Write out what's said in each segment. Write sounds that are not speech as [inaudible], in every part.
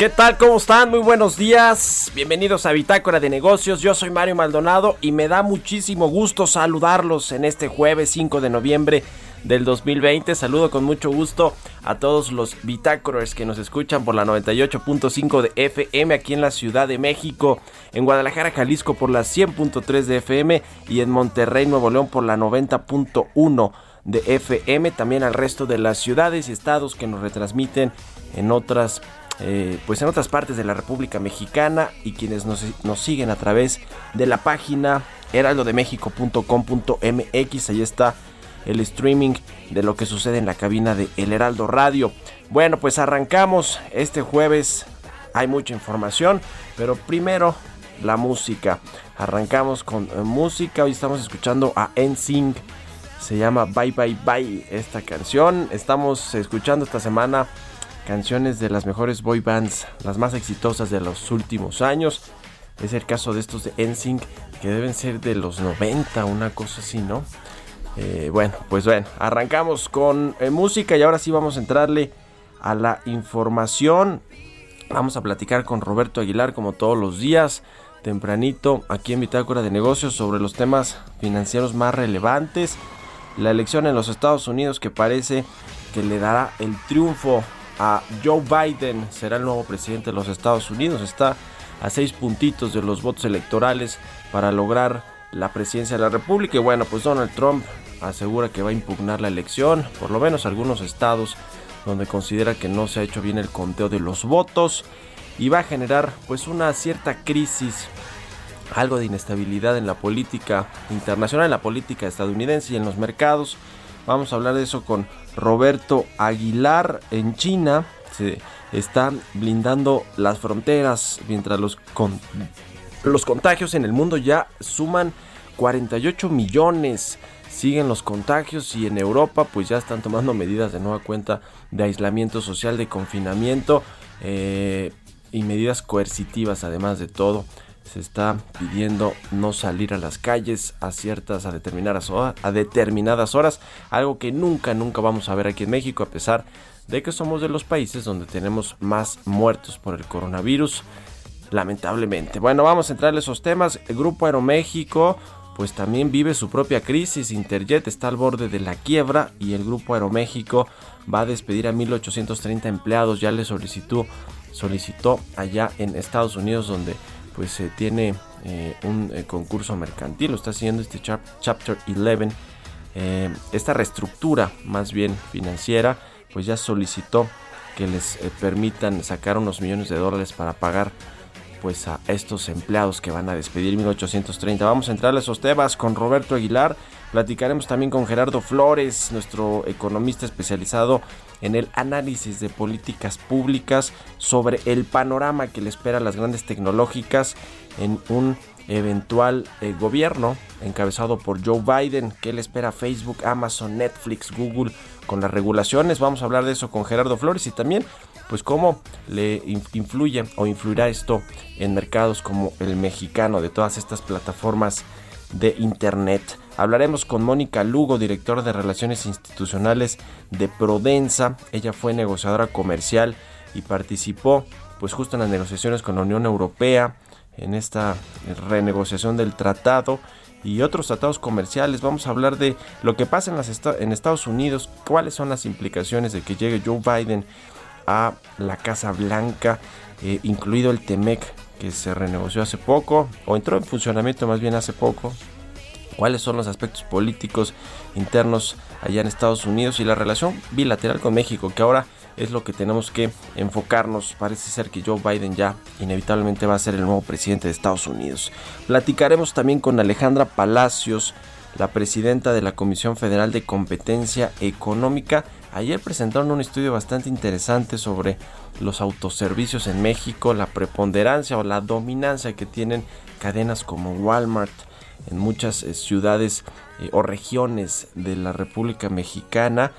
¿Qué tal? ¿Cómo están? Muy buenos días. Bienvenidos a Bitácora de Negocios. Yo soy Mario Maldonado y me da muchísimo gusto saludarlos en este jueves 5 de noviembre del 2020. Saludo con mucho gusto a todos los Bitácoras que nos escuchan por la 98.5 de FM aquí en la Ciudad de México, en Guadalajara, Jalisco por la 100.3 de FM y en Monterrey, Nuevo León por la 90.1 de FM. También al resto de las ciudades y estados que nos retransmiten en otras eh, pues en otras partes de la República Mexicana y quienes nos, nos siguen a través de la página heraldodemexico.com.mx. Ahí está el streaming de lo que sucede en la cabina de El Heraldo Radio. Bueno, pues arrancamos este jueves. Hay mucha información, pero primero la música. Arrancamos con eh, música. Hoy estamos escuchando a NSYNC. Se llama Bye Bye Bye esta canción. Estamos escuchando esta semana canciones de las mejores boy bands, las más exitosas de los últimos años. Es el caso de estos de NSYNC que deben ser de los 90, una cosa así, ¿no? Eh, bueno, pues bueno, arrancamos con eh, música y ahora sí vamos a entrarle a la información. Vamos a platicar con Roberto Aguilar como todos los días, tempranito, aquí en Bitácora de Negocios sobre los temas financieros más relevantes. La elección en los Estados Unidos que parece que le dará el triunfo a Joe Biden, será el nuevo presidente de los Estados Unidos. Está a seis puntitos de los votos electorales para lograr la presidencia de la República. Y bueno, pues Donald Trump asegura que va a impugnar la elección, por lo menos algunos estados donde considera que no se ha hecho bien el conteo de los votos y va a generar pues una cierta crisis, algo de inestabilidad en la política internacional, en la política estadounidense y en los mercados. Vamos a hablar de eso con Roberto Aguilar en China. Se están blindando las fronteras mientras los, los contagios en el mundo ya suman 48 millones. Siguen los contagios y en Europa pues ya están tomando medidas de nueva cuenta de aislamiento social, de confinamiento eh, y medidas coercitivas además de todo. Se está pidiendo no salir a las calles a ciertas, a determinadas, horas, a determinadas horas, algo que nunca, nunca vamos a ver aquí en México, a pesar de que somos de los países donde tenemos más muertos por el coronavirus, lamentablemente. Bueno, vamos a entrar en esos temas. El Grupo Aeroméxico, pues también vive su propia crisis. Interjet está al borde de la quiebra y el Grupo Aeroméxico va a despedir a 1830 empleados. Ya le solicitó, solicitó allá en Estados Unidos, donde pues se tiene eh, un eh, concurso mercantil. Lo está haciendo este chap- Chapter 11. Eh, esta reestructura, más bien financiera, pues ya solicitó que les eh, permitan sacar unos millones de dólares para pagar pues a estos empleados que van a despedir 1830. Vamos a entrar a esos temas con Roberto Aguilar. Platicaremos también con Gerardo Flores, nuestro economista especializado el análisis de políticas públicas sobre el panorama que le espera a las grandes tecnológicas en un eventual eh, gobierno encabezado por Joe Biden. ¿Qué le espera Facebook, Amazon, Netflix, Google con las regulaciones? Vamos a hablar de eso con Gerardo Flores y también pues cómo le in- influye o influirá esto en mercados como el mexicano de todas estas plataformas de Internet. Hablaremos con Mónica Lugo, directora de Relaciones Institucionales de Prodensa. Ella fue negociadora comercial y participó pues justo en las negociaciones con la Unión Europea, en esta renegociación del tratado y otros tratados comerciales. Vamos a hablar de lo que pasa en, Estados Unidos, cuáles son las implicaciones de que llegue Joe Biden a la Casa Blanca, eh, incluido el TEMEC que se renegoció hace poco, o entró en funcionamiento más bien hace poco. Cuáles son los aspectos políticos internos allá en Estados Unidos y la relación bilateral con México, que ahora es lo que tenemos que enfocarnos. Parece ser que Joe Biden ya inevitablemente va a ser el nuevo presidente de Estados Unidos. Platicaremos también con Alejandra Palacios, la presidenta de la Comisión Federal de Competencia Económica. Ayer presentaron un estudio bastante interesante sobre los autoservicios en México, la preponderancia o la dominancia que tienen cadenas como Walmart en muchas eh, ciudades eh, o regiones de la República Mexicana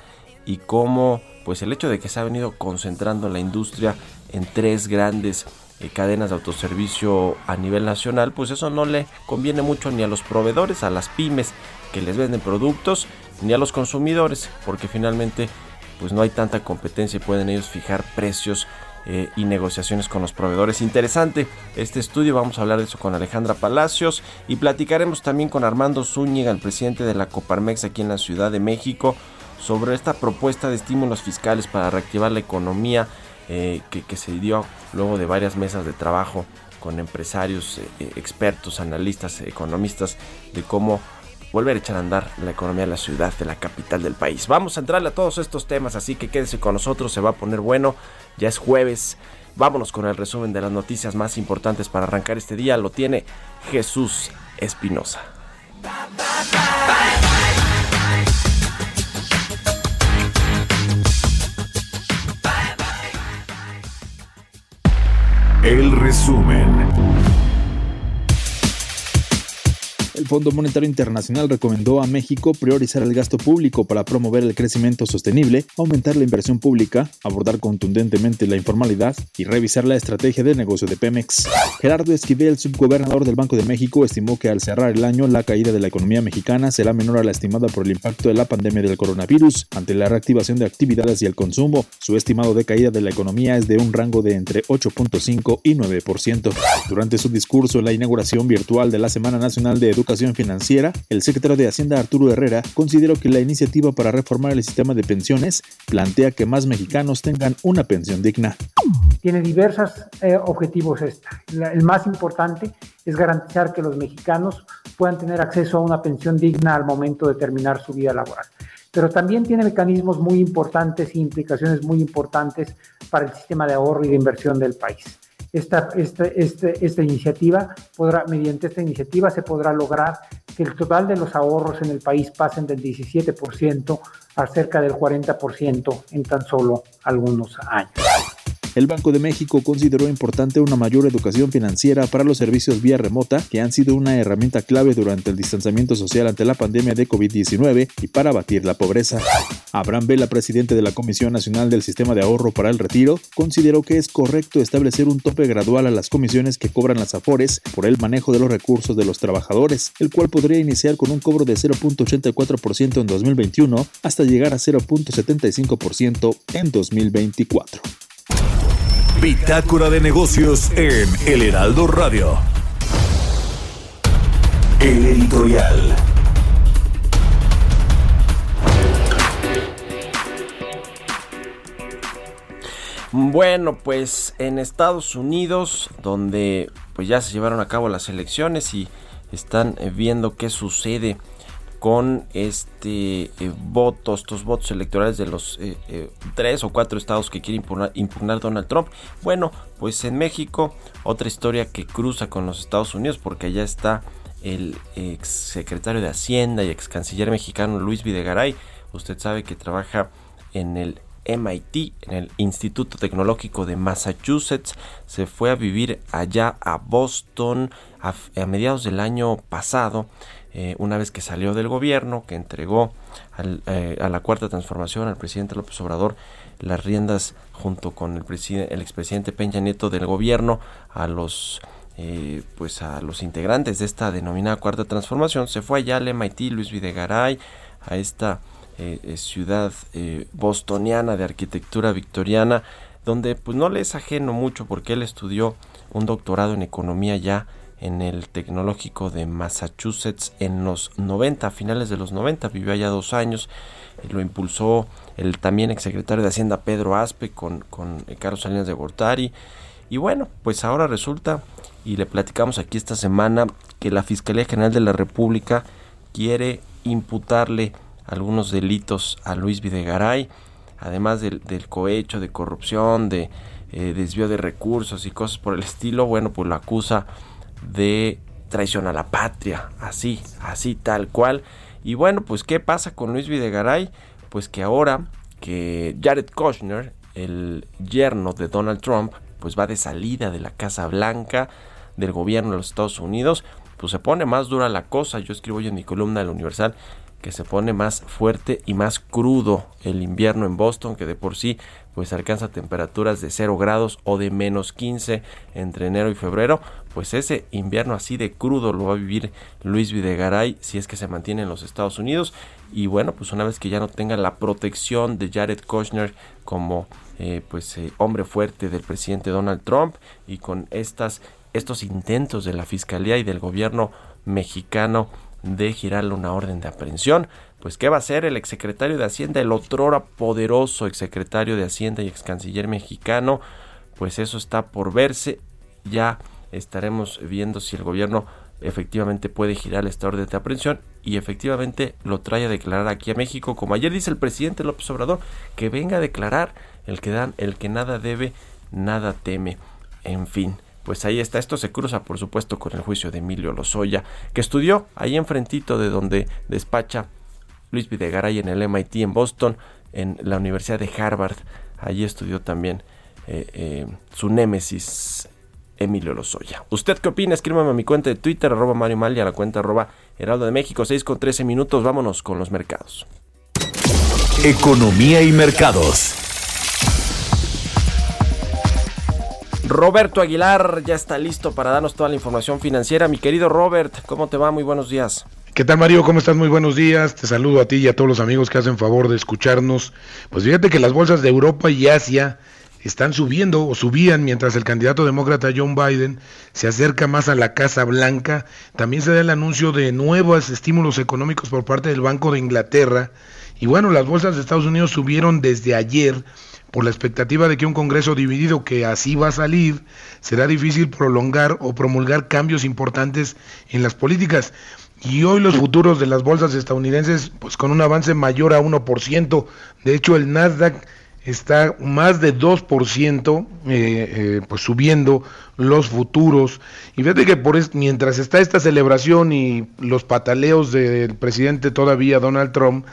y cómo pues el hecho de que se ha venido concentrando la industria en tres grandes eh, cadenas de autoservicio a nivel nacional, pues eso no le conviene mucho ni a los proveedores, a las pymes que les venden productos, ni a los consumidores, porque finalmente pues no hay tanta competencia y pueden ellos fijar precios eh, y negociaciones con los proveedores. Interesante este estudio, vamos a hablar de eso con Alejandra Palacios y platicaremos también con Armando Zúñiga, el presidente de la Coparmex aquí en la Ciudad de México, sobre esta propuesta de estímulos fiscales para reactivar la economía eh, que, se dio luego de varias mesas de trabajo con empresarios, eh, eh, expertos, analistas, economistas, de cómo volver a echar a andar la economía de la ciudad, de la capital del país. Vamos a entrarle a todos estos temas, así que quédese con nosotros, se va a poner bueno. Ya es jueves. Vámonos con el resumen de las noticias más importantes para arrancar este día. Lo tiene Jesús Espinosa. El resumen. El Fondo Monetario Internacional recomendó a México priorizar el gasto público para promover el crecimiento sostenible, aumentar la inversión pública, abordar contundentemente la informalidad y revisar la estrategia de negocio de Pemex. Gerardo Esquivel, subgobernador del Banco de México, estimó que al cerrar el año la caída de la economía mexicana será menor a la estimada por el impacto de la pandemia del coronavirus ante la reactivación de actividades y el consumo. Su estimado de caída de la economía es de un rango de entre 8.5 y 9%. Durante su discurso en la inauguración virtual de la Semana Nacional de Educación Financiera, el secretario de Hacienda Arturo Herrera consideró que la iniciativa para reformar el sistema de pensiones plantea que más mexicanos tengan una pensión digna. Tiene diversos eh, objetivos esta. el más importante es garantizar que los mexicanos puedan tener acceso a una pensión digna al momento de terminar su vida laboral pero también tiene mecanismos muy importantes e implicaciones muy importantes para el sistema de ahorro y de inversión del país esta, esta, este, esta iniciativa podrá, mediante esta iniciativa se podrá lograr que el total de los ahorros en el país pasen del 17% a cerca del 40% en tan solo algunos años. El Banco de México consideró importante una mayor educación financiera para los servicios vía remota, que han sido una herramienta clave durante el distanciamiento social ante la pandemia de COVID-19 y para abatir la pobreza. Abraham Vela, presidente de la Comisión Nacional del Sistema de Ahorro para el Retiro, consideró que es correcto establecer un tope gradual a las comisiones que cobran las AFORES por el manejo de los recursos de los trabajadores, el cual podría iniciar con un cobro de 0.84% en 2021 hasta llegar a 0.75% en 2024. Bitácora de negocios en El Heraldo Radio. El editorial. Bueno, pues en Estados Unidos, donde pues ya se llevaron a cabo las elecciones y están viendo qué sucede con este eh, estos votos electorales de los eh, eh, tres o cuatro estados que quiere impugnar, impugnar, Donald Trump. Bueno, pues en México otra historia que cruza con los Estados Unidos porque allá está el ex secretario de Hacienda y ex canciller mexicano Luis Videgaray. Usted sabe que trabaja en el MIT, en el Instituto Tecnológico de Massachusetts. Se fue a vivir allá a Boston a mediados del año pasado eh, una vez que salió del gobierno, que entregó eh, a la cuarta transformación al presidente López Obrador las riendas junto con el, el expresidente Peña Nieto del gobierno a los eh, pues a los integrantes de esta denominada cuarta transformación. Se fue allá al MIT Luis Videgaray, a esta ciudad bostoniana de arquitectura victoriana, donde pues no le es ajeno mucho porque él estudió un doctorado en economía ya en el tecnológico de Massachusetts en los 90, a finales de los 90, vivió allá dos años, lo impulsó el también exsecretario de Hacienda Pedro Aspe con, con Carlos Salinas de Gortari, y bueno, pues ahora resulta, y le platicamos aquí esta semana, que la Fiscalía General de la República quiere imputarle algunos delitos a Luis Videgaray, además del, cohecho de corrupción, de eh, desvío de recursos y cosas por el estilo, bueno, pues lo acusa de traición a la patria, así, así tal cual. Y bueno, pues ¿qué pasa con Luis Videgaray? Pues que ahora que Jared Kushner, el yerno de Donald Trump, pues va de salida de la Casa Blanca, del gobierno de los Estados Unidos, pues se pone más dura la cosa. Yo escribo hoy en mi columna de la Universal que se pone más fuerte y más crudo el invierno en Boston, que de por sí pues alcanza temperaturas de 0 grados o de menos 15 entre enero y febrero, pues ese invierno así de crudo lo va a vivir Luis Videgaray si es que se mantiene en los Estados Unidos. Y bueno, pues una vez que ya no tenga la protección de Jared Kushner como eh, pues eh, hombre fuerte del presidente Donald Trump y con estas estos intentos de la fiscalía y del gobierno mexicano de girarle una orden de aprehensión, pues qué va a hacer el exsecretario de Hacienda, el otrora poderoso exsecretario de Hacienda y ex canciller mexicano, pues eso está por verse, ya estaremos viendo si el gobierno efectivamente puede girar esta orden de aprehensión y efectivamente lo trae a declarar aquí a México, como ayer dice el presidente López Obrador, que venga a declarar el que dan, el que nada debe, nada teme. En fin, pues ahí está. Esto se cruza, por supuesto, con el juicio de Emilio Lozoya, que estudió ahí enfrentito de donde despacha Luis Videgaray en el MIT en Boston, en la Universidad de Harvard. Allí estudió también eh, eh, su némesis Emilio Lozoya. ¿Usted qué opina? Escríbame a mi cuenta de Twitter, arroba Mario Mal, a la cuenta arroba Heraldo de México, 6 con 13 minutos. Vámonos con los mercados. Economía y mercados. Roberto Aguilar ya está listo para darnos toda la información financiera. Mi querido Robert, ¿cómo te va? Muy buenos días. ¿Qué tal Mario? ¿Cómo estás? Muy buenos días. Te saludo a ti y a todos los amigos que hacen favor de escucharnos. Pues fíjate que las bolsas de Europa y Asia están subiendo o subían mientras el candidato demócrata John Biden se acerca más a la Casa Blanca. También se da el anuncio de nuevos estímulos económicos por parte del Banco de Inglaterra. Y bueno, las bolsas de Estados Unidos subieron desde ayer por la expectativa de que un Congreso dividido que así va a salir, será difícil prolongar o promulgar cambios importantes en las políticas. Y hoy los futuros de las bolsas estadounidenses, pues con un avance mayor a 1%, de hecho el Nasdaq está más de 2% eh, eh, pues subiendo los futuros. Y fíjate que por mientras está esta celebración y los pataleos del presidente todavía Donald Trump,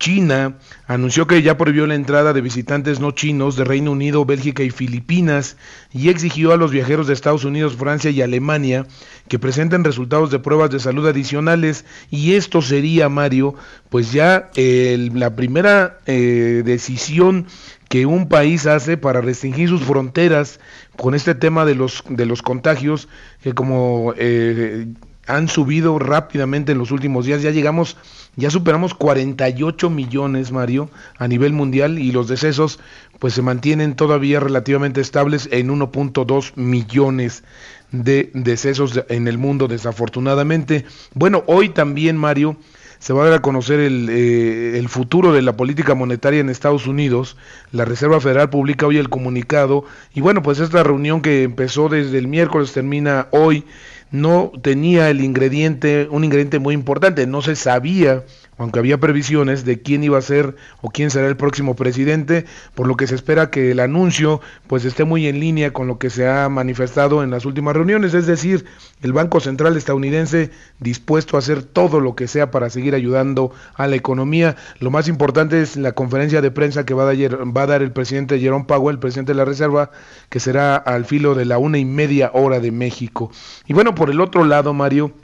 China anunció que ya prohibió la entrada de visitantes no chinos de Reino Unido, Bélgica y Filipinas y exigió a los viajeros de Estados Unidos, Francia y Alemania que presenten resultados de pruebas de salud adicionales. Y esto sería, Mario, pues ya la primera eh, decisión que un país hace para restringir sus fronteras con este tema de los, de los contagios que como eh, han subido rápidamente en los últimos días, ya llegamos ya superamos 48 millones, Mario, a nivel mundial y los decesos pues se mantienen todavía relativamente estables en 1.2 millones de decesos en el mundo desafortunadamente. Bueno, hoy también, Mario, se va a dar a conocer el, eh, el, futuro de la política monetaria en Estados Unidos. La Reserva Federal publica hoy el comunicado y bueno, pues esta reunión que empezó desde el miércoles termina hoy no tenía el ingrediente, un ingrediente muy importante, no se sabía aunque había previsiones de quién iba a ser o quién será el próximo presidente, por lo que se espera que el anuncio pues esté muy en línea con lo que se ha manifestado en las últimas reuniones, es decir, el Banco Central estadounidense dispuesto a hacer todo lo que sea para seguir ayudando a la economía. Lo más importante es la conferencia de prensa que va a dar, el presidente Jerome Powell, el presidente de la Reserva, que será al filo de la una y media hora de México. Y bueno, por el otro lado, Mario,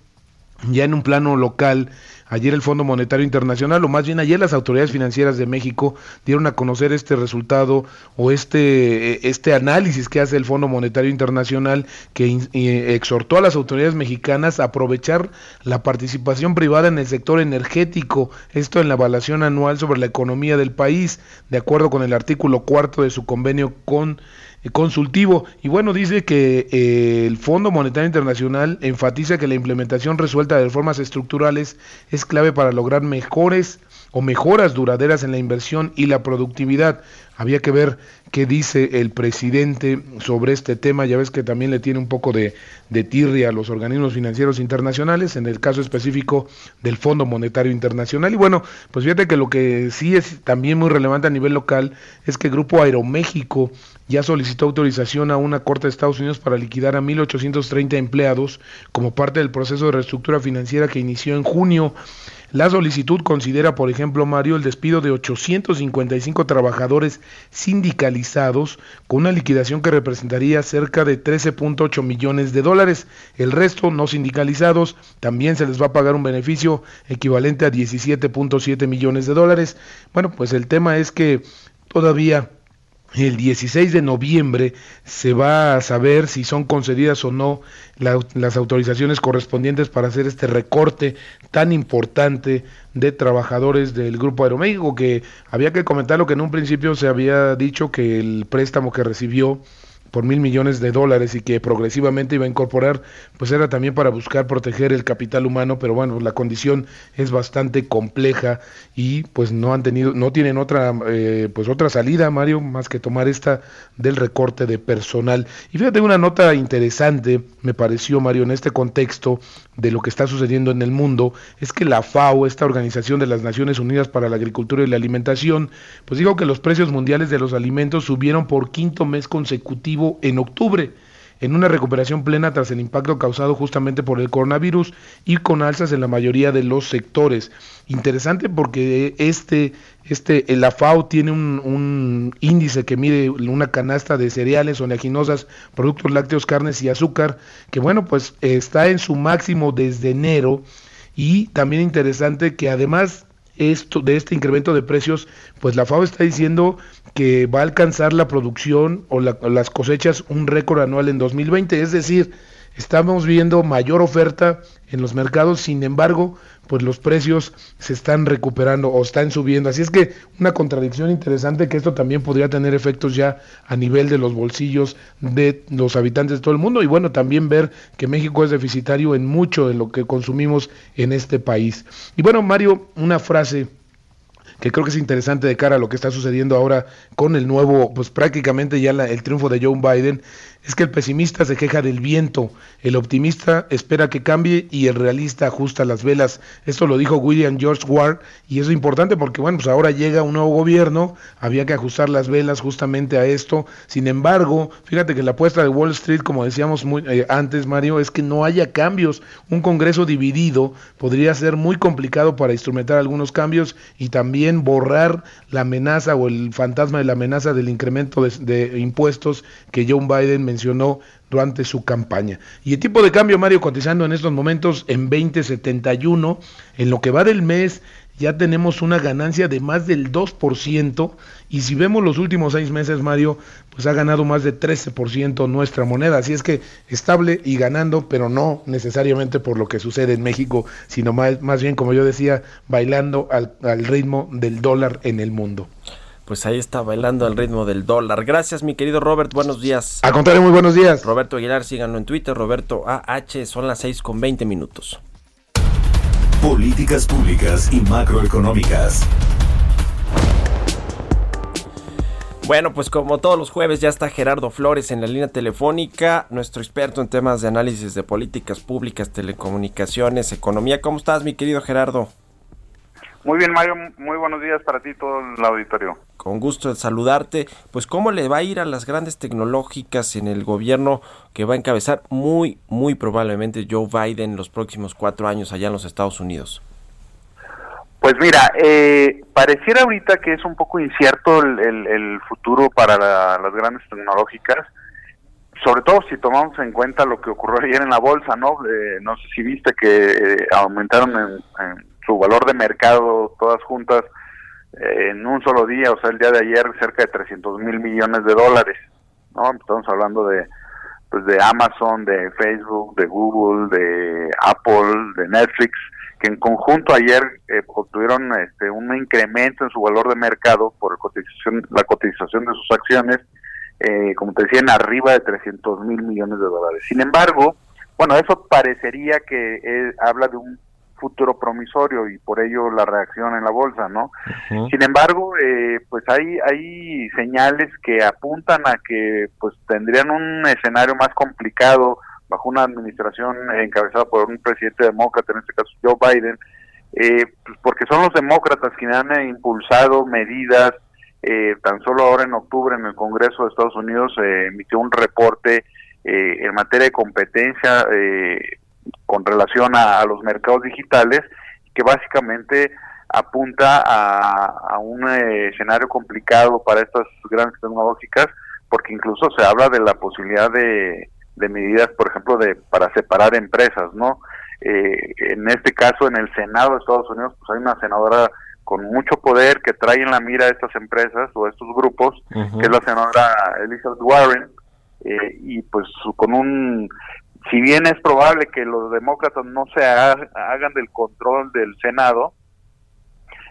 ya en un plano local, ayer el Fondo Monetario Internacional, o más bien ayer las autoridades financieras de México dieron a conocer este resultado o este, eh, este análisis que hace el Fondo Monetario Internacional que eh, exhortó a las autoridades mexicanas a aprovechar la participación privada en el sector energético, esto en la evaluación anual sobre la economía del país, de acuerdo con el artículo cuarto de su convenio con consultivo. Y bueno dice que eh, el Fondo Monetario Internacional enfatiza que la implementación resuelta de reformas estructurales es clave para lograr mejores o mejoras duraderas en la inversión y la productividad. Había que ver qué dice el presidente sobre este tema. Ya ves que también le tiene un poco de, tirria a los organismos financieros internacionales, en el caso específico del Fondo Monetario Internacional. Y bueno, pues fíjate que lo que sí es también muy relevante a nivel local es que el Grupo Aeroméxico ya solicitó autorización a una corte de Estados Unidos para liquidar a 1.830 empleados como parte del proceso de reestructura financiera que inició en junio. La solicitud considera, por ejemplo, Mario, el despido de 855 trabajadores sindicalizados con una liquidación que representaría cerca de 13.8 millones de dólares. El resto, no sindicalizados, también se les va a pagar un beneficio equivalente a 17.7 millones de dólares. Bueno, pues el tema es que todavía el 16 de noviembre se va a saber si son concedidas o no la- las autorizaciones correspondientes para hacer este recorte tan importante de trabajadores del Grupo Aeroméxico, que había que comentar lo que en un principio se había dicho que el préstamo que recibió por mil millones de dólares y que progresivamente iba a incorporar, pues era también para buscar proteger el capital humano, pero bueno, la condición es bastante compleja y pues no han tenido, no tienen otra, eh, pues otra salida, Mario, más que tomar esta del recorte de personal. Y fíjate una nota interesante, me pareció, Mario, en este contexto de lo que está sucediendo en el mundo, es que la FAO, esta organización de las Naciones Unidas para la Agricultura y la Alimentación, pues dijo que los precios mundiales de los alimentos subieron por quinto mes consecutivo en octubre, en una recuperación plena tras el impacto causado justamente por el coronavirus y con alzas en la mayoría de los sectores. Interesante porque este, este, la FAO tiene un índice que mide una canasta de cereales, oleaginosas, productos lácteos, carnes y azúcar, que bueno, pues está en su máximo desde enero y también interesante que además esto, de este incremento de precios, pues la FAO está diciendo que va a alcanzar la producción o, la- o las cosechas un récord anual en 2020, es decir, estamos viendo mayor oferta en los mercados, sin embargo, pues los precios se están recuperando o están subiendo. Así es que una contradicción interesante que esto también podría tener efectos ya a nivel de los bolsillos de los habitantes de todo el mundo y bueno, también ver que México es deficitario en mucho de lo que consumimos en este país. Y bueno, Mario, una frase que creo que es interesante de cara a lo que está sucediendo ahora con el nuevo, pues prácticamente ya la- el triunfo de Joe Biden, es que el pesimista se queja del viento, el optimista espera que cambie y el realista ajusta las velas. Esto lo dijo William George Ward y es importante porque, bueno, pues ahora llega un nuevo gobierno, había que ajustar las velas justamente a esto. Sin embargo, fíjate que la apuesta de Wall Street, como decíamos eh, antes, Mario, es que no haya cambios. Un Congreso dividido podría ser muy complicado para instrumentar algunos cambios y también borrar la amenaza o el fantasma de la amenaza del incremento de, de impuestos que Joe Biden mencionó durante su campaña. Y el tipo de cambio, Mario, cotizando en estos momentos en 2071, en lo que va del mes ya tenemos una ganancia de más del 2% y si vemos los últimos seis meses, Mario, pues ha ganado más de 13% nuestra moneda. Así es que estable y ganando, pero no necesariamente por lo que sucede en México, sino más, más bien, como yo decía, bailando al, al ritmo del dólar en el mundo. Pues ahí está bailando al ritmo del dólar. Gracias, mi querido Robert. Buenos días. A contrario, muy buenos días. Roberto Aguilar, síganlo en Twitter. Roberto AH, son las 6 con 20 minutos. Políticas públicas y macroeconómicas. Bueno, pues como todos los jueves ya está Gerardo Flores en la línea telefónica, nuestro experto en temas de análisis de políticas públicas, telecomunicaciones, economía. ¿Cómo estás, mi querido Gerardo? Muy bien, Mario, muy buenos días para ti y todo el auditorio. Con gusto de saludarte. Pues cómo le va a ir a las grandes tecnológicas en el gobierno que va a encabezar muy, muy probablemente Joe Biden los próximos cuatro años allá en los Estados Unidos. Pues mira, eh, pareciera ahorita que es un poco incierto el, el- el futuro para la- las grandes tecnológicas, sobre todo si tomamos en cuenta lo que ocurrió ayer en la bolsa, ¿no? Eh, no sé si viste que eh, aumentaron en, en su valor de mercado todas juntas eh, en un solo día, o sea, el día de ayer cerca de 300 mil millones de dólares, ¿no? Estamos hablando de pues de Amazon, de Facebook, de Google, de Apple, de Netflix, que en conjunto ayer eh, obtuvieron este, un incremento en su valor de mercado por cotización, la cotización de sus acciones, eh, como te decía, en arriba de 300 mil millones de dólares. Sin embargo, bueno, eso parecería que eh, habla de un futuro promisorio y por ello la reacción en la bolsa, ¿no? Sin embargo, eh, pues hay hay señales que apuntan a que pues tendrían un escenario más complicado bajo una administración encabezada por un presidente demócrata, en este caso Joe Biden, eh, pues porque son los demócratas quienes han eh, impulsado medidas. Eh, tan solo ahora en octubre en el Congreso de Estados Unidos se emitió un reporte en materia de competencia con relación a, los mercados digitales, que básicamente apunta a, un eh, escenario complicado para estas grandes tecnológicas, porque incluso se habla de la posibilidad de, medidas, por ejemplo, de para separar empresas, ¿no? Eh, en este caso, en el Senado de Estados Unidos, pues hay una senadora con mucho poder que trae en la mira a estas empresas o a estos grupos, que es la senadora Elizabeth Warren, eh, y pues con un si bien es probable que los demócratas no se hagan del control del Senado,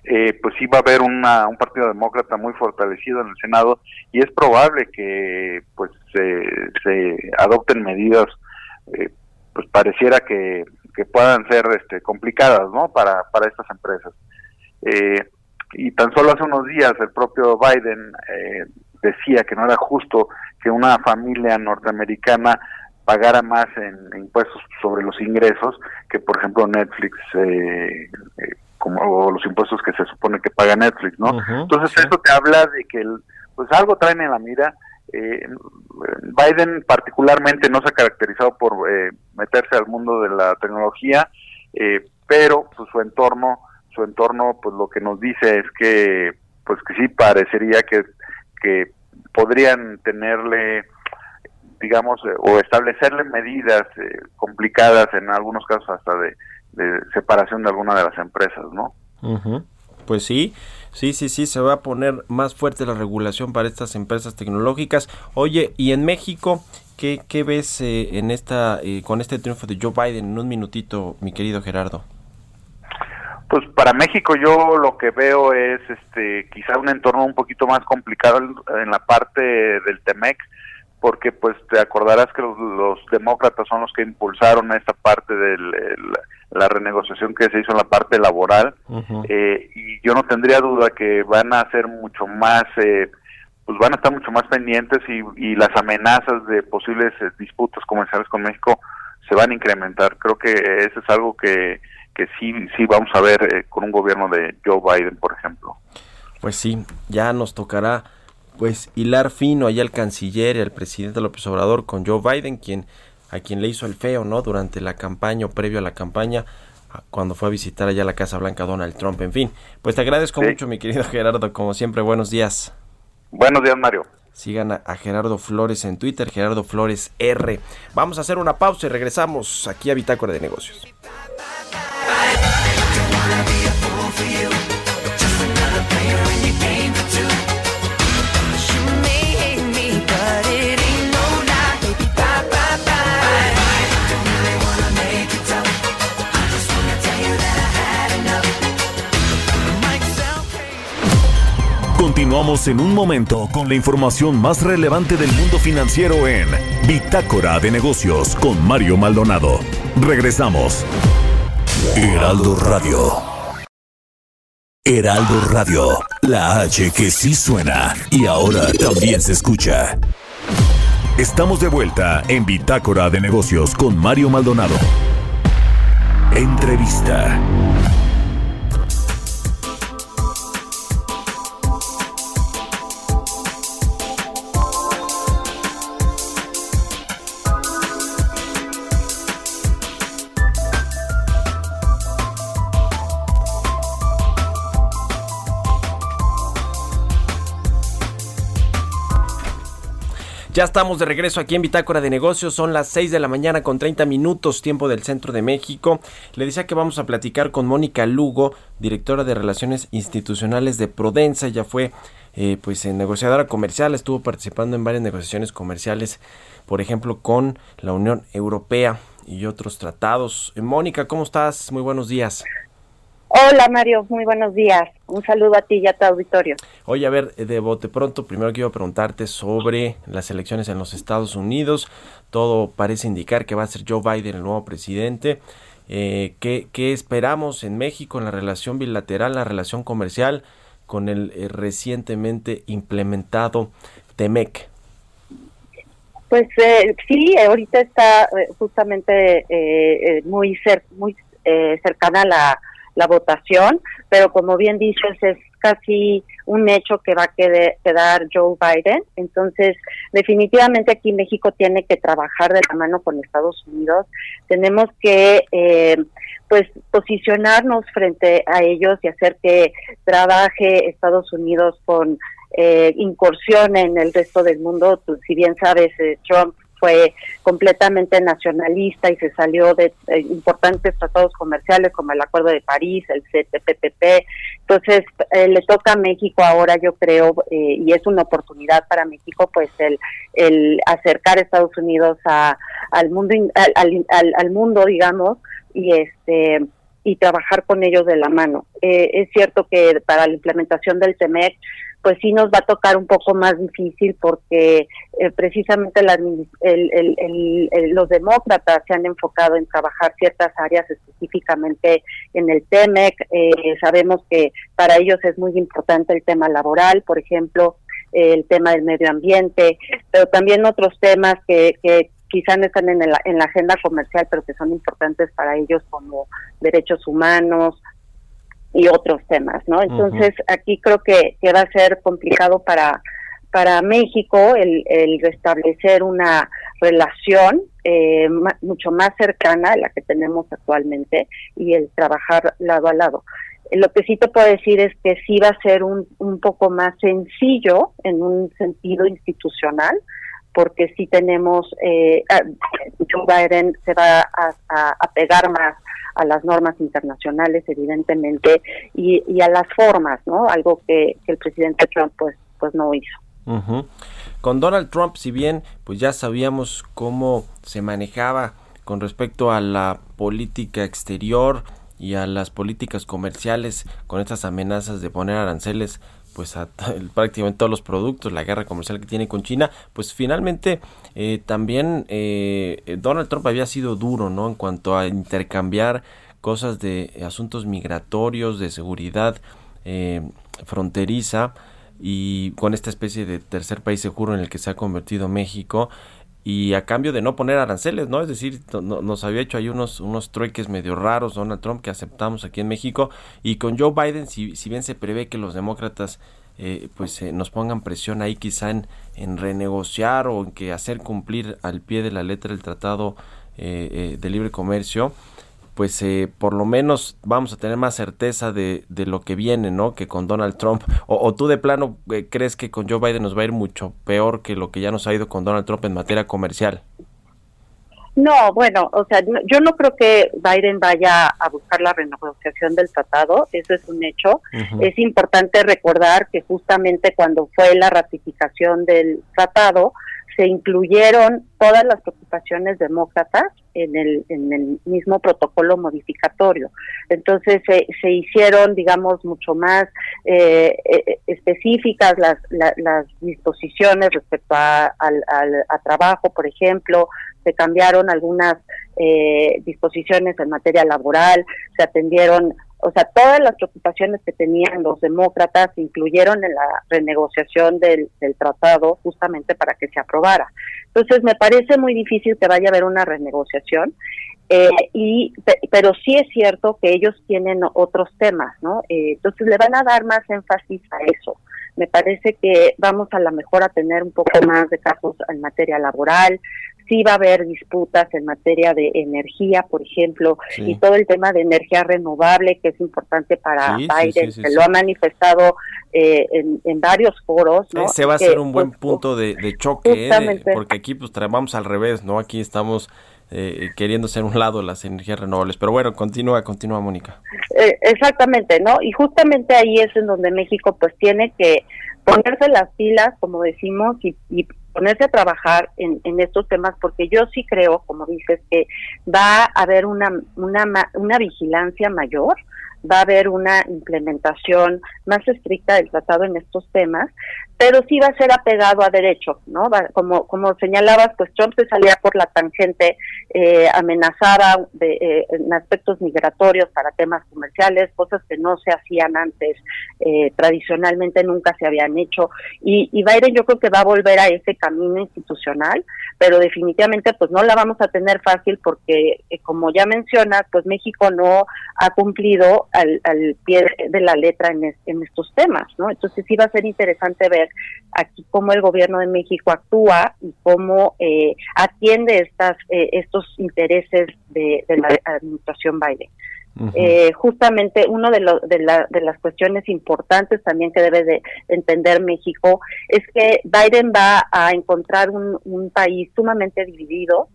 eh, pues sí va a haber una, un partido demócrata muy fortalecido en el Senado y es probable que pues se, adopten medidas, eh, pues pareciera que, que, puedan ser este, complicadas, ¿no? Para, para estas empresas. Eh, y tan solo hace unos días el propio Biden decía que no era justo que una familia norteamericana pagara más en, impuestos sobre los ingresos que por ejemplo Netflix eh, eh, como los impuestos que se supone que paga Netflix no entonces esto te habla de que pues algo traen en la mira. Eh, Biden particularmente no se ha caracterizado por meterse al mundo de la tecnología pero pues su entorno su entorno pues lo que nos dice es que pues que sí parecería que que podrían tenerle digamos, eh, o establecerle medidas eh, complicadas, en algunos casos hasta de, separación de alguna de las empresas, ¿no? Pues sí, sí, sí, sí, se va a poner más fuerte la regulación para estas empresas tecnológicas. Oye, y en México, ¿qué, qué ves eh, en esta, con este triunfo de Joe Biden? En un minutito, mi querido Gerardo. Pues para México yo lo que veo es este quizá un entorno un poquito más complicado en la parte del Temec porque pues te acordarás que los, demócratas son los que impulsaron esta parte de la renegociación que se hizo en la parte laboral. Eh, y yo no tendría duda que van a ser mucho más eh, pues van a estar mucho más pendientes y, las amenazas de posibles eh, disputas comerciales con México se van a incrementar. Creo que eso es algo que que sí sí vamos a ver con un gobierno de Joe Biden por ejemplo. Pues sí ya nos tocará pues hilar fino allá al canciller, el presidente López Obrador con Joe Biden, quien a quien le hizo el feo, ¿no? Durante la campaña o previo a la campaña, cuando fue a visitar allá la Casa Blanca Donald Trump. En fin, pues te agradezco mucho, mi querido [laughs] Gerardo, como siempre, buenos días. Buenos días, Mario. Sigan a, Gerardo Flores en Twitter, Gerardo Flores R. Vamos a hacer una pausa y regresamos aquí a Bitácora de Negocios. Continuamos en un momento con la información más relevante del mundo financiero en Bitácora de Negocios con Mario Maldonado. Regresamos. Heraldo Radio. Heraldo Radio, la H que sí suena y ahora también se escucha. Estamos de vuelta en Bitácora de Negocios con Mario Maldonado. Entrevista. Ya estamos de regreso aquí en Bitácora de Negocios. Son las 6 de la mañana con 30 minutos, tiempo del centro de México. Le decía que vamos a platicar con Mónica Lugo, directora de Relaciones Institucionales de Prodensa. Ella fue eh, pues negociadora comercial, estuvo participando en varias negociaciones comerciales, por ejemplo, con la Unión Europea y otros tratados. Eh, Mónica, ¿cómo estás? Muy buenos días. Hola Mario, muy buenos días. Un saludo a ti y a tu auditorio. Oye, a ver, de bote pronto, primero quiero preguntarte sobre las elecciones en los Estados Unidos. Todo parece indicar que va a ser Joe Biden el nuevo presidente. Eh, ¿qué, ¿Qué esperamos en México en la relación bilateral, la relación comercial con el eh, recientemente implementado TEMEC? Pues eh, sí, ahorita está eh, justamente eh, muy, cer muy eh, cercana la, la votación, pero como bien dices, es casi un hecho que va a quedar Joe Biden. Entonces, definitivamente aquí México tiene que trabajar de la mano con Estados Unidos. Tenemos que, eh, pues, posicionarnos frente a ellos y hacer que trabaje Estados Unidos con eh, incursión en el resto del mundo. Si bien sabes, eh, Trump fue completamente nacionalista y se salió de eh, importantes tratados comerciales como el Acuerdo de París, el CTPP. Entonces, eh, le toca a México ahora, yo creo, eh, y es una oportunidad para México, pues el, el acercar a Estados Unidos a, al mundo, al- al mundo, digamos, y este y trabajar con ellos de la mano. Eh, es cierto que para la implementación del TEMEC, pues sí nos va a tocar un poco más difícil porque eh, precisamente el- el- el- los demócratas se han enfocado en trabajar ciertas áreas específicamente en el TEMEC. Eh, sabemos que para ellos es muy importante el tema laboral, por ejemplo, el tema del medio ambiente, pero también otros temas que, que quizá no están en, el- en la agenda comercial, pero que son importantes para ellos como derechos humanos, y otros temas, ¿no? Entonces, aquí creo que, que va a ser complicado para, para México el, el restablecer una relación eh, ma- mucho más cercana a la que tenemos actualmente y el trabajar lado a lado. Lo que sí te puedo decir es que sí va a ser un, un poco más sencillo en un sentido institucional, porque sí tenemos, eh, ah, Joe Biden se va a, pegar más a las normas internacionales, evidentemente, y, a las formas, ¿no? Algo que, el presidente Trump, pues, pues no hizo. Ujú. Con Donald Trump, si bien pues ya sabíamos cómo se manejaba con respecto a la política exterior y a las políticas comerciales con estas amenazas de poner aranceles pues a [laughs] prácticamente todos los productos, la guerra comercial que tiene con China, pues finalmente eh, también eh, eh, Donald Trump había sido duro, ¿no? En cuanto a intercambiar cosas de asuntos migratorios, de seguridad eh, fronteriza y con esta especie de tercer país seguro en el que se ha convertido México y a cambio de no poner aranceles, ¿no? Es decir, no- no- nos había hecho ahí unos, unos trueques medio raros Donald Trump que aceptamos aquí en México y con Joe Biden, si, bien se prevé que los demócratas eh, pues eh, nos pongan presión ahí quizá en, en renegociar o en que hacer cumplir al pie de la letra el tratado eh, eh, de libre comercio, pues eh, por lo menos vamos a tener más certeza de, de lo que viene, ¿no? Que con Donald Trump. O, o tú de plano eh, crees que con Joe Biden nos va a ir mucho peor que lo que ya nos ha ido con Donald Trump en materia comercial. No, bueno, o sea, no- yo no creo que Biden vaya a buscar la renegociación del tratado, eso es un hecho. Es importante recordar que justamente cuando fue la ratificación del tratado, se incluyeron todas las preocupaciones demócratas en el, en el mismo protocolo modificatorio. Entonces se, se hicieron, digamos, mucho más eh, eh, específicas las, la- las disposiciones respecto a, al, al- trabajo, por ejemplo, se cambiaron algunas eh, disposiciones en materia laboral, se atendieron, o sea, todas las preocupaciones que tenían los demócratas se incluyeron en la renegociación del, del tratado justamente para que se aprobara. Entonces, me parece muy difícil que vaya a haber una renegociación. Eh, y pe- pero sí es cierto que ellos tienen otros temas, ¿no? Eh, entonces le van a dar más énfasis a eso. Me parece que vamos a la mejor a tener un poco más de casos en materia laboral. Sí va a haber disputas en materia de energía, por ejemplo, Sí. y todo el tema de energía renovable, que es importante para Sí, Biden, sí, que lo ha manifestado eh, en, en varios foros. ¿no? Ese va a Que, ser un buen pues, punto de, de choque, ¿eh? Porque aquí pues vamos al revés, ¿no? Aquí estamos eh, queriendo ser un lado las energías renovables. Pero bueno, continúa, continúa, Mónica. Eh, exactamente, ¿no? Y justamente ahí es en donde México pues tiene que ponerse las pilas, como decimos, y, y ponerse a trabajar en, estos temas, porque yo sí creo, como dices, que va a haber una, una, una vigilancia mayor, va a haber una implementación más estricta del tratado en estos temas, pero sí va a ser apegado a derecho, ¿no? Va- como, como señalabas, pues Trump se salía por la tangente, eh, amenazaba de, eh, en aspectos migratorios para temas comerciales, cosas que no se hacían antes, eh, tradicionalmente nunca se habían hecho, y, y Biden yo creo que va a volver a ese camino institucional, pero definitivamente pues no la vamos a tener fácil porque, eh, como ya mencionas, pues México no ha cumplido al, al pie de la letra en, es- en estos temas, ¿no? Entonces sí va a ser interesante ver aquí cómo el gobierno de México actúa y cómo eh, atiende estas eh, estos intereses de, de la administración Biden. Eh, justamente uno de, de, la- de las cuestiones importantes también que debe de entender México es que Biden va a encontrar un, país sumamente dividido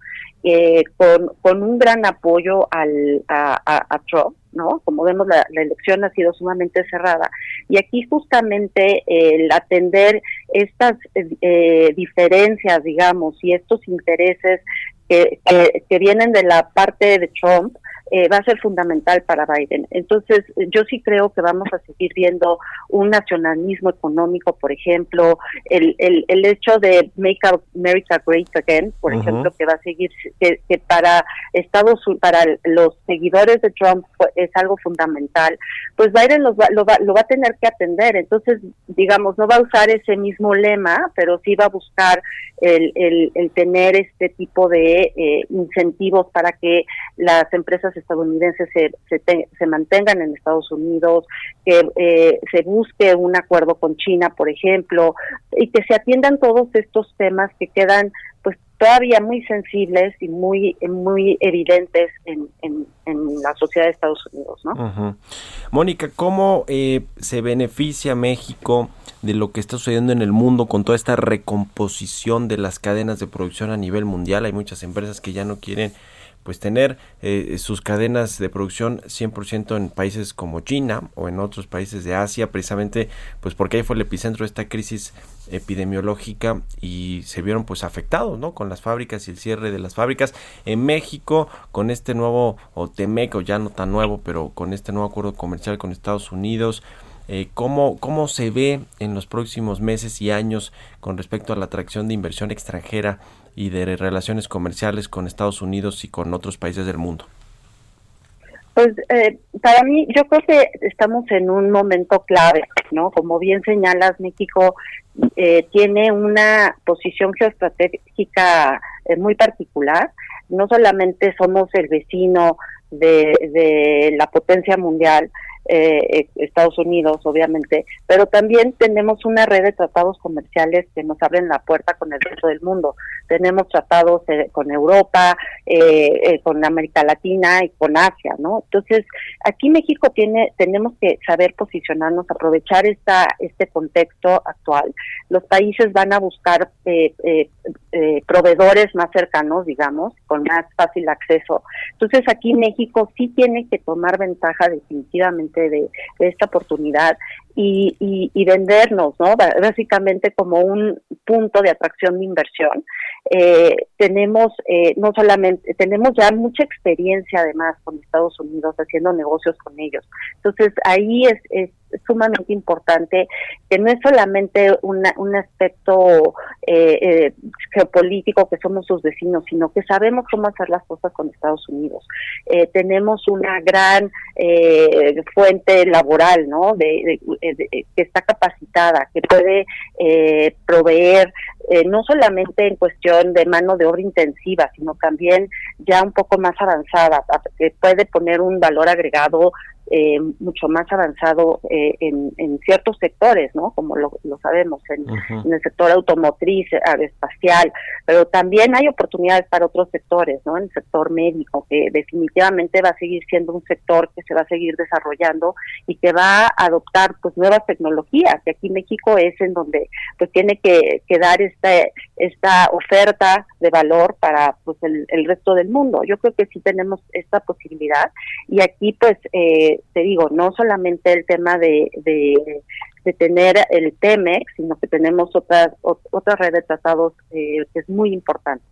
eh, con, un gran apoyo al, a, Trump, ¿no? Como vemos, la, elección ha sido sumamente cerrada. Y aquí justamente el atender estas eh, diferencias, digamos, y estos intereses que vienen de la parte de Trump, eh, va a ser fundamental para Biden. Entonces, yo sí creo que vamos a seguir viendo un nacionalismo económico, por ejemplo, el, el, el hecho de Make America Great Again, por ejemplo, que va a seguir, que, que para Estados Unidos, para los seguidores de Trump es algo fundamental, pues Biden los va- lo, va, lo va a tener que atender. Entonces, digamos, no va a usar ese mismo lema, pero sí va a buscar el, el, el tener este tipo de eh, incentivos para que las empresas estadounidenses se, se, se mantengan en Estados Unidos, que eh, se busque un acuerdo con China, por ejemplo, y que se atiendan todos estos temas que quedan pues todavía muy sensibles y muy muy evidentes en, en, la sociedad de Estados Unidos, ¿no? Mónica, ¿cómo eh, se beneficia México de lo que está sucediendo en el mundo con toda esta recomposición de las cadenas de producción a nivel mundial? Hay muchas empresas que ya no quieren pues tener eh, sus cadenas de producción 100% en países como China o en otros países de Asia, precisamente pues porque ahí fue el epicentro de esta crisis epidemiológica y se vieron pues afectados, ¿no? Con las fábricas y el cierre de las fábricas. En México, con este nuevo, o Temec, o ya no tan nuevo, pero con este nuevo acuerdo comercial con Estados Unidos, eh, ¿cómo, ¿cómo se ve en los próximos meses y años con respecto a la atracción de inversión extranjera y de relaciones comerciales con Estados Unidos y con otros países del mundo? Pues eh, para mí, yo creo que estamos en un momento clave, ¿no? Como bien señalas, México eh, tiene una posición geoestratégica eh, muy particular. No solamente somos el vecino de, de la potencia mundial, eh, eh, Estados Unidos, obviamente, pero también tenemos una red de tratados comerciales que nos abren la puerta con el resto del mundo. Tenemos tratados eh, con Europa, eh, eh, con América Latina y con Asia, ¿no? Entonces, aquí México tiene, tenemos que saber posicionarnos, aprovechar esta, este contexto actual. Los países van a buscar eh, proveedores más cercanos, digamos, con más fácil acceso. Entonces, aquí México sí tiene que tomar ventaja definitivamente de, esta oportunidad y, y, y vendernos, ¿no? Básicamente como un punto de atracción de inversión. Eh, tenemos eh, no solamente, tenemos ya mucha experiencia además con Estados Unidos haciendo negocios con ellos. Entonces ahí es, es sumamente importante que no es solamente una, un aspecto eh, eh, geopolítico que somos sus vecinos, sino que sabemos cómo hacer las cosas con Estados Unidos. Eh, tenemos una gran eh, fuente laboral, ¿no? De- que está capacitada, que puede eh, proveer eh, no solamente en cuestión de mano de obra intensiva, sino también ya un poco más avanzada, que puede poner un valor agregado eh, mucho más avanzado eh, en, en ciertos sectores, ¿no? Como lo, lo sabemos, en, el sector automotriz, aeroespacial, pero también hay oportunidades para otros sectores, ¿no? En el sector médico, que definitivamente va a seguir siendo un sector que se va a seguir desarrollando y que va a adoptar pues nuevas tecnologías. Y aquí México es en donde pues tiene que, que dar esta, esta oferta de valor para pues el, el resto del mundo. Yo creo que sí tenemos esta posibilidad y aquí pues eh, te digo, no solamente el tema de, de de tener el TEMEX, sino que tenemos otras ot- otra red de tratados eh, que es muy importante.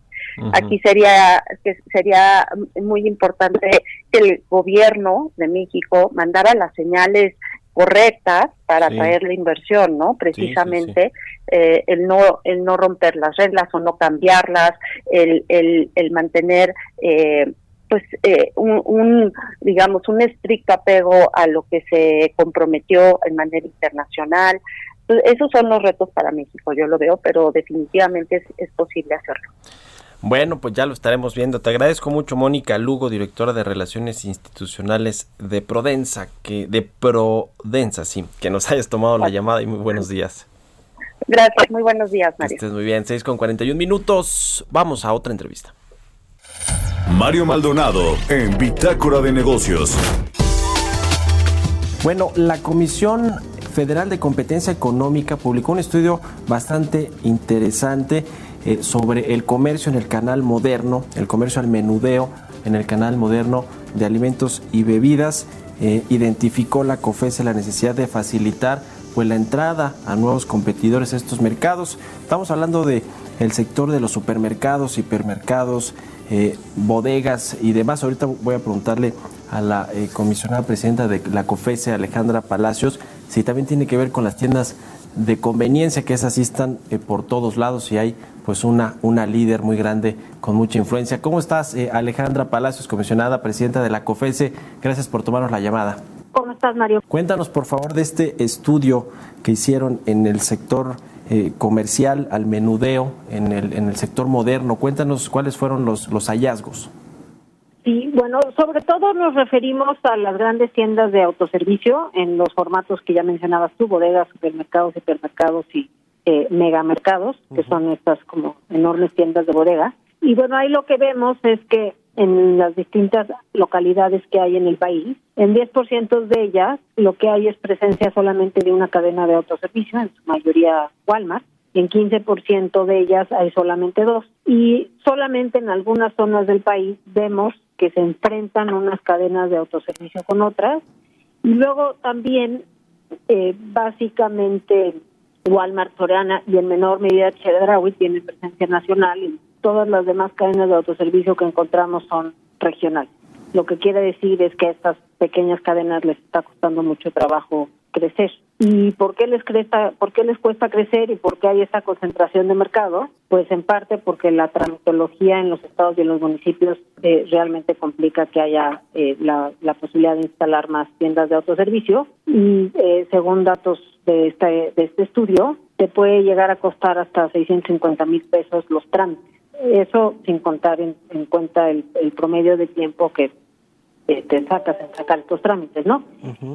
Aquí sería que sería muy importante que el gobierno de México mandara las señales correctas para Sí. traer la inversión, ¿no? Precisamente eh, el no el no romper las reglas o no cambiarlas, el el, el mantener eh, pues eh, un, un, digamos un estricto apego a lo que se comprometió en manera internacional Pues, esos son los retos para México yo lo veo pero definitivamente es, es posible hacerlo Bueno, pues ya lo estaremos viendo. Te agradezco mucho, Mónica Lugo, directora de Relaciones Institucionales de Prodensa, que de Prodensa, sí, que nos [laughs] hayas tomado la llamada y muy buenos días. gracias muy buenos días Mario estés muy bien, 6 con 41 minutos. Vamos a otra entrevista. Mario Maldonado en Bitácora de Negocios. Bueno, la Comisión Federal de Competencia Económica publicó un estudio bastante interesante eh, sobre el comercio en el canal moderno, el comercio al menudeo en el canal moderno de alimentos y bebidas. Eh, identificó la COFESE la necesidad de facilitar pues, la entrada a nuevos competidores a estos mercados. Estamos hablando de el sector de los supermercados, hipermercados, eh, bodegas y demás. Ahorita voy a preguntarle a la eh, comisionada presidenta de la COFESE, Alejandra Palacios, si también tiene que ver con las tiendas de conveniencia, que esas sí están eh, por todos lados y hay pues una, una líder muy grande con mucha influencia. ¿Cómo estás, Alejandra Palacios, comisionada presidenta de la COFESE? Gracias por tomarnos la llamada. ¿Cómo estás, Mario? Cuéntanos, por favor, de este estudio que hicieron en el sector eh, comercial al menudeo, en el, en el sector moderno. Cuéntanos cuáles fueron los, los hallazgos. Sí, bueno, sobre todo nos referimos a las grandes tiendas de autoservicio en los formatos que ya mencionabas tú, bodegas, supermercados, hipermercados y eh, megamercados, que son estas como enormes tiendas de bodega. Y bueno, ahí lo que vemos es que en las distintas localidades que hay en el país, en 10% de ellas lo que hay es presencia solamente de una cadena de autoservicio, en su mayoría Walmart, y en 15% de ellas hay solamente dos. Y solamente en algunas zonas del país vemos que se enfrentan unas cadenas de autoservicio con otras. Y luego también, eh, básicamente, Walmart, Soriana y en menor medida Chedraui tienen presencia nacional todas las demás cadenas de autoservicio que encontramos son regionales. Lo que quiere decir es que a estas pequeñas cadenas les está costando mucho trabajo crecer. ¿Y por qué les cresta, por les cuesta crecer y por qué hay esta concentración de mercado? Pues en parte porque la tramitología en los estados y en los municipios eh, realmente complica que haya eh, la, la posibilidad de instalar más tiendas de autoservicio y eh, según datos de este, de este estudio, te puede llegar a costar hasta 650 mil pesos los trámites. Eso sin contar en, en cuenta el, el promedio de tiempo que eh, te sacas en sacar estos trámites, ¿no?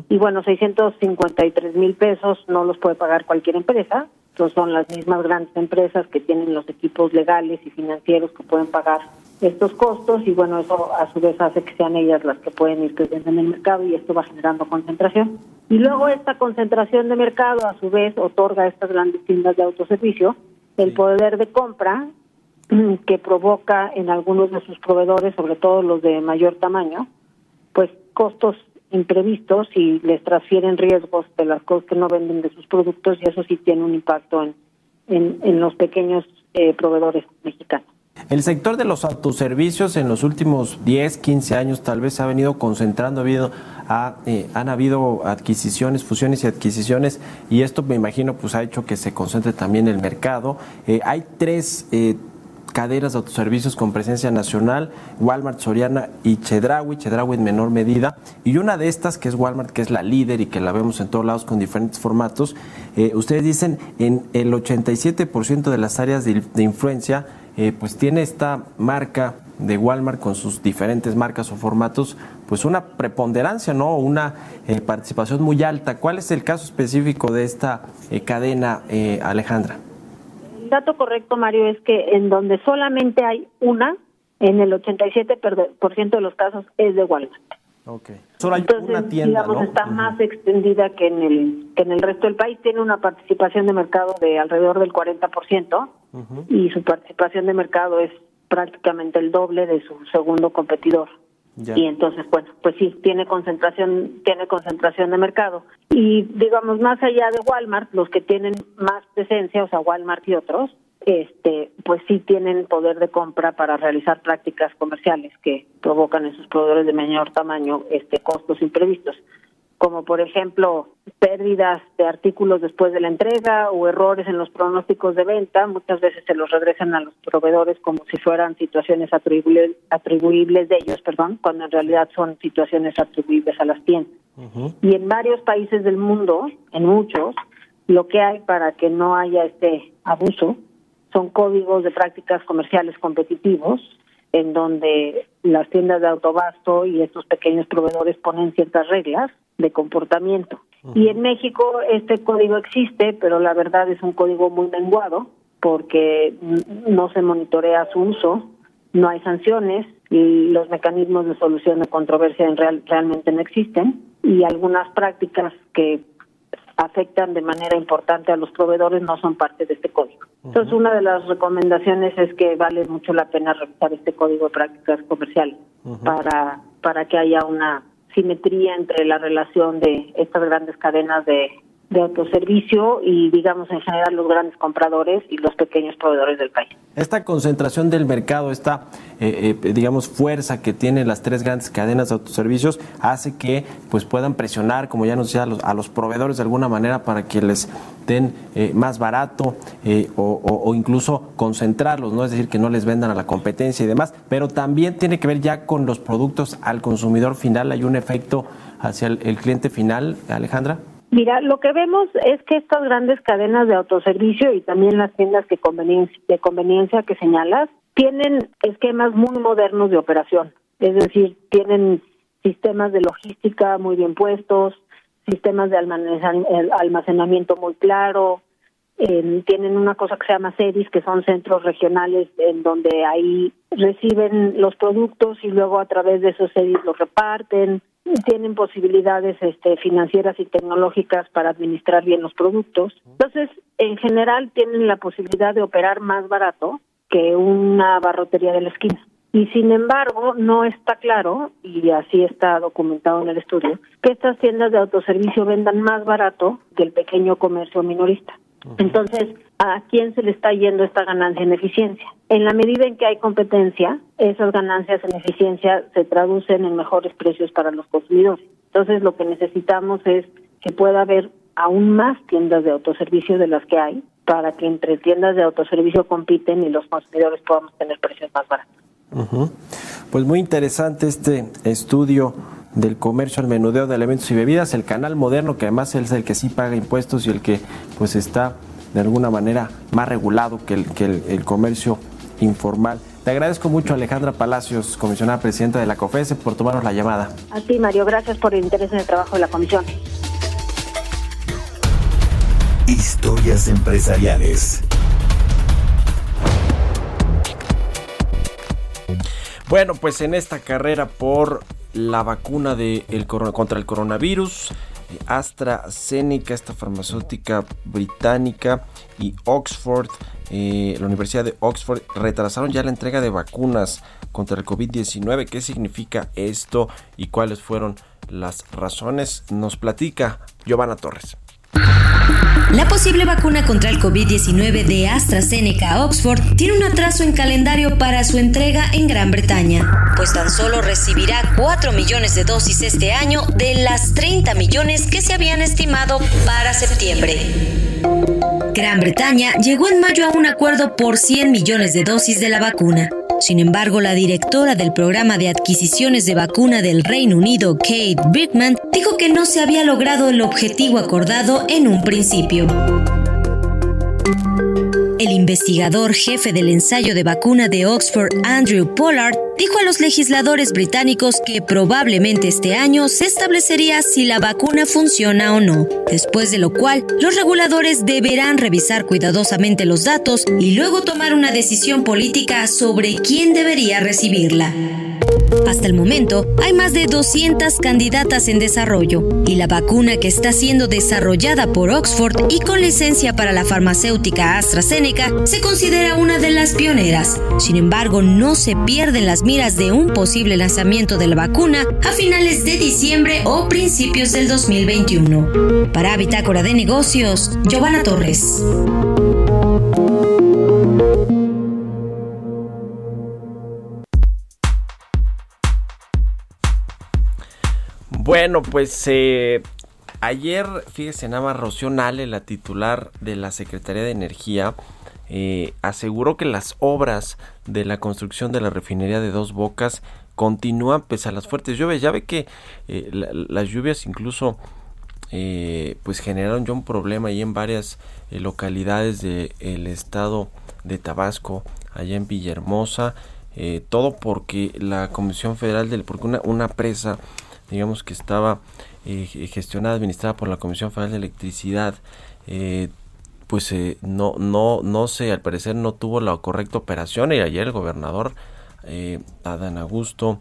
Y bueno, 653 mil pesos no los puede pagar cualquier empresa. Entonces son las mismas grandes empresas que tienen los equipos legales y financieros que pueden pagar estos costos y bueno, eso a su vez hace que sean ellas las que pueden ir creciendo en el mercado y esto va generando concentración. Y luego esta concentración de mercado a su vez otorga a estas grandes tiendas de autoservicio el poder de compra [clears throat] que provoca en algunos de sus proveedores, sobre todo los de mayor tamaño, pues costos imprevistos y les transfieren riesgos de las cosas que no venden de sus productos y eso sí tiene un impacto en, en, los pequeños eh, proveedores mexicanos. El sector de los autoservicios en los últimos 10, 15 años tal vez se ha venido concentrando, ha habido, ha, eh, han habido adquisiciones, fusiones y adquisiciones y esto me imagino pues ha hecho que se concentre también el mercado. Eh, hay tres cadenas de autoservicios con presencia nacional, Walmart, Soriana y Chedraui, Chedraui en menor medida, y una de estas que es Walmart, que es la líder y que la vemos en todos lados con diferentes formatos, eh, ustedes dicen en el 87% de las áreas de, de influencia, eh, pues tiene esta marca de Walmart con sus diferentes marcas o formatos, pues una preponderancia, ¿no? Una eh, participación muy alta. ¿Cuál es el caso específico de esta eh, cadena, eh, Alejandra? El dato correcto, Mario, es que en donde solamente hay una, en el 87% de los casos es de Walmart. Ok. Solo hay Entonces, una tienda, digamos, ¿no? está más extendida que en el que en el resto del país. Tiene una participación de mercado de alrededor del 40% Ujú. y su participación de mercado es prácticamente el doble de su segundo competidor. Y entonces, bueno, pues sí, tiene concentración, tiene concentración de mercado. Y digamos, más allá de Walmart, los que tienen más presencia, o sea, Walmart y otros, este, pues sí tienen poder de compra para realizar prácticas comerciales que provocan en sus proveedores de menor tamaño este costos imprevistos, como por ejemplo pérdidas de artículos después de la entrega o errores en los pronósticos de venta, muchas veces se los regresan a los proveedores como si fueran situaciones atribuibles, atribuibles de ellos, perdón, cuando en realidad son situaciones atribuibles a las tiendas. Y en varios países del mundo, en muchos, lo que hay para que no haya este abuso son códigos de prácticas comerciales competitivos en donde las tiendas de autobasto y estos pequeños proveedores ponen ciertas reglas de comportamiento. Y en México este código existe, pero la verdad es un código muy menguado porque no se monitorea su uso, no hay sanciones y los mecanismos de solución de controversia en real- realmente no existen y algunas prácticas que afectan de manera importante a los proveedores no son parte de este código. Entonces, una de las recomendaciones es que vale mucho la pena revisar este código de prácticas comerciales para, para que haya una simetría entre la relación de estas grandes cadenas de, de autoservicio y, digamos, en general los grandes compradores y los pequeños proveedores del país. Esta concentración del mercado, esta, eh, eh, digamos, fuerza que tienen las tres grandes cadenas de autoservicios, hace que pues puedan presionar, como ya nos decía, a los, a los proveedores de alguna manera para que les den eh, más barato eh, o, incluso concentrarlos, ¿no? Es decir, que no les vendan a la competencia y demás, pero también tiene que ver ya con los productos al consumidor final. Hay un efecto hacia el, el cliente final, Alejandra. Mira, lo que vemos es que estas grandes cadenas de autoservicio y también las tiendas que conveniencia, de conveniencia que señalas tienen esquemas muy modernos de operación. Es decir, tienen sistemas de logística muy bien puestos, sistemas de almacenamiento, muy claro, eh, tienen una cosa que se llama series, que son centros regionales en donde ahí reciben los productos y luego a través de esos series los reparten. Tienen posibilidades este, financieras y tecnológicas para administrar bien los productos. Entonces, en general, tienen la posibilidad de operar más barato que una barrotería de la esquina. Y sin embargo, no está claro, y así está documentado en el estudio, que estas tiendas de autoservicio vendan más barato que el pequeño comercio minorista. Entonces, ¿a quién se le está yendo esta ganancia en eficiencia? En la medida en que hay competencia, esas ganancias en eficiencia se traducen en mejores precios para los consumidores. Entonces, lo que necesitamos es que pueda haber aún más tiendas de autoservicio de las que hay, para que entre tiendas de autoservicio compiten y los consumidores podamos tener precios más baratos. Pues muy interesante este estudio del comercio al menudeo de alimentos y bebidas, el canal moderno que además es el que sí paga impuestos y el que pues está de alguna manera más regulado que el, que el, el comercio informal. Te agradezco mucho Alejandra Palacios, comisionada presidenta de la COFESE, por tomarnos la llamada. A ti, Mario, gracias por el interés en el trabajo de la comisión. Historias empresariales. Bueno, pues en esta carrera por la vacuna de el contra el coronavirus, AstraZeneca, esta farmacéutica británica, y Oxford, eh, la Universidad de Oxford, retrasaron ya la entrega de vacunas contra el COVID-19. ¿Qué significa esto y cuáles fueron las razones? Nos platica Giovanna Torres. La posible vacuna contra el COVID-19 de AstraZeneca Oxford tiene un atraso en calendario para su entrega en Gran Bretaña, pues tan solo recibirá 4 millones de dosis este año de las 30 millones que se habían estimado para septiembre. Gran Bretaña llegó en mayo a un acuerdo por 100 millones de dosis de la vacuna. Sin embargo, la directora del programa de adquisiciones de vacuna del Reino Unido, Kate Brickman, dijo que no se había logrado el objetivo acordado en un principio. El investigador jefe del ensayo de vacuna de Oxford, Andrew Pollard, dijo a los legisladores británicos que probablemente este año se establecería si la vacuna funciona o no, después de lo cual los reguladores deberán revisar cuidadosamente los datos y luego tomar una decisión política sobre quién debería recibirla. Hasta el momento, hay más de 200 candidatas en desarrollo y la vacuna que está siendo desarrollada por Oxford y con licencia para la farmacéutica AstraZeneca se considera una de las pioneras. Sin embargo, no se pierden las miras de un posible lanzamiento de la vacuna a finales de diciembre o principios del 2021. Para Bitácora de Negocios, Giovanna Torres. Bueno, pues eh, ayer, fíjese, nada más Rocío Nale, la titular de la Secretaría de Energía, eh, aseguró que las obras de la construcción de la refinería de Dos Bocas continúan pese a las fuertes lluvias. Ya ve que eh, la- las lluvias incluso eh, pues generaron ya un problema ahí en varias eh, localidades del estado de Tabasco, allá en Villahermosa, eh, todo porque la Comisión Federal del, porque una presa, digamos que estaba eh, gestionada, administrada por la Comisión Federal de Electricidad, eh, pues eh, no, no, no sé, al parecer no tuvo la correcta operación. Y ayer el gobernador eh, Adán Augusto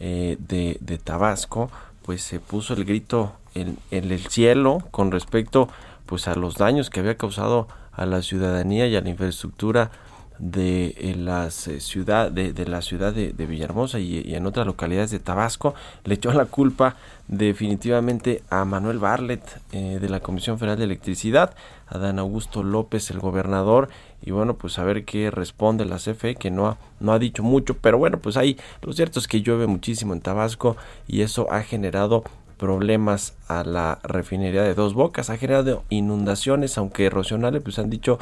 eh, de, Tabasco pues se puso el grito en, en el cielo con respecto pues a los daños que había causado a la ciudadanía y a la infraestructura de eh, ciudad de, de la ciudad de, Villahermosa y, en otras localidades de Tabasco le echó la culpa definitivamente a Manuel Barlet eh, de la Comisión Federal de Electricidad a Dan Augusto López el gobernador y bueno pues a ver qué responde la CFE que no ha, no ha dicho mucho pero bueno pues ahí lo cierto es que llueve muchísimo en Tabasco y eso ha generado problemas a la refinería de Dos Bocas, ha generado inundaciones, aunque Rocionale pues han dicho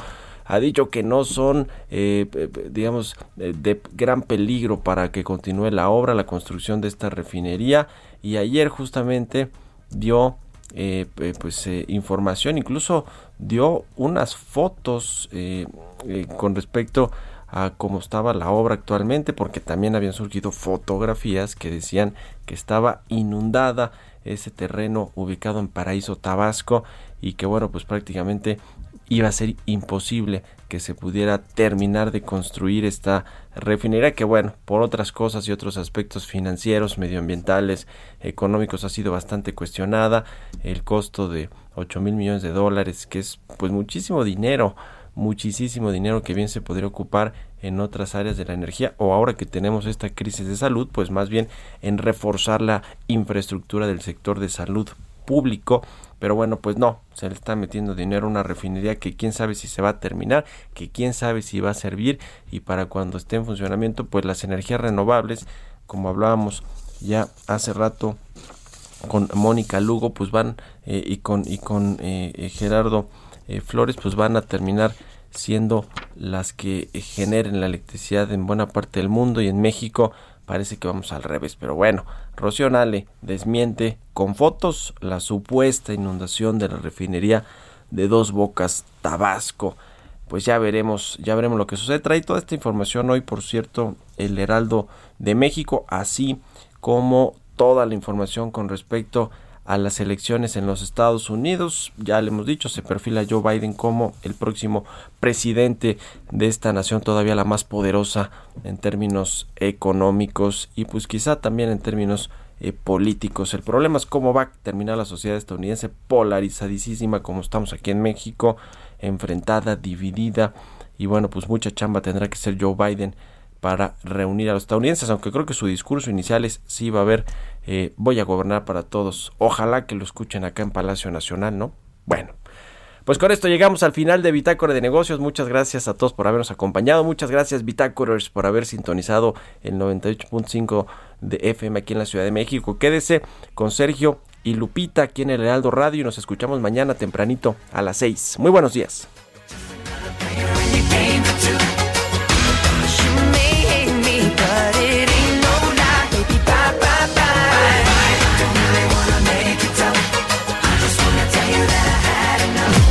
ha dicho que no son eh, digamos eh, de gran peligro para que continúe la obra, la construcción de esta refinería. Y ayer justamente dio eh, pues eh, información, incluso dio unas fotos con respecto a cómo estaba la obra actualmente, porque también habían surgido fotografías que decían que estaba inundada ese terreno ubicado en Paraíso, Tabasco, y que bueno, pues prácticamente iba a ser imposible que se pudiera terminar de construir esta refinería que bueno, por otras cosas y otros aspectos financieros, medioambientales, económicos ha sido bastante cuestionada, el costo de 8 mil millones de dólares, que es pues muchísimo dinero, muchísimo dinero que bien se podría ocupar en otras áreas de la energía o ahora que tenemos esta crisis de salud, pues más bien en reforzar la infraestructura del sector de salud público, pero bueno, pues no, se le está metiendo dinero a una refinería que quién sabe si se va a terminar, que quién sabe si va a servir y para cuando esté en funcionamiento, pues las energías renovables, como hablábamos ya hace rato con Mónica Lugo, pues van eh, y con y con eh, Gerardo eh, Flores, pues van a terminar siendo las que generen la electricidad en buena parte del mundo y en México parece que vamos al revés, pero bueno, Rocío desmiente con fotos la supuesta inundación de la refinería de Dos Bocas, Tabasco. Pues ya veremos, ya veremos lo que sucede. Trae toda esta información hoy, por cierto, el Heraldo de México, así como toda la información con respecto a las elecciones en los Estados Unidos. Ya le hemos dicho, se perfila Joe Biden como el próximo presidente de esta nación, todavía la más poderosa en términos económicos y pues quizá también en términos eh, políticos. El problema es cómo va a terminar la sociedad estadounidense polarizadísima como estamos aquí en México, enfrentada, dividida y bueno, pues mucha chamba tendrá que ser Joe Biden para reunir a los estadounidenses, aunque creo que su discurso inicial es sí va a haber, eh, voy a gobernar para todos. Ojalá que lo escuchen acá en Palacio Nacional, ¿no? Bueno, pues con esto llegamos al final de Bitácora de Negocios. Muchas gracias a todos por habernos acompañado. Muchas gracias Bitácorers por haber sintonizado el 98.5 de FM aquí en la Ciudad de México. Quédese con Sergio y Lupita aquí en el Heraldo Radio y nos escuchamos mañana tempranito a las 6. Muy buenos días.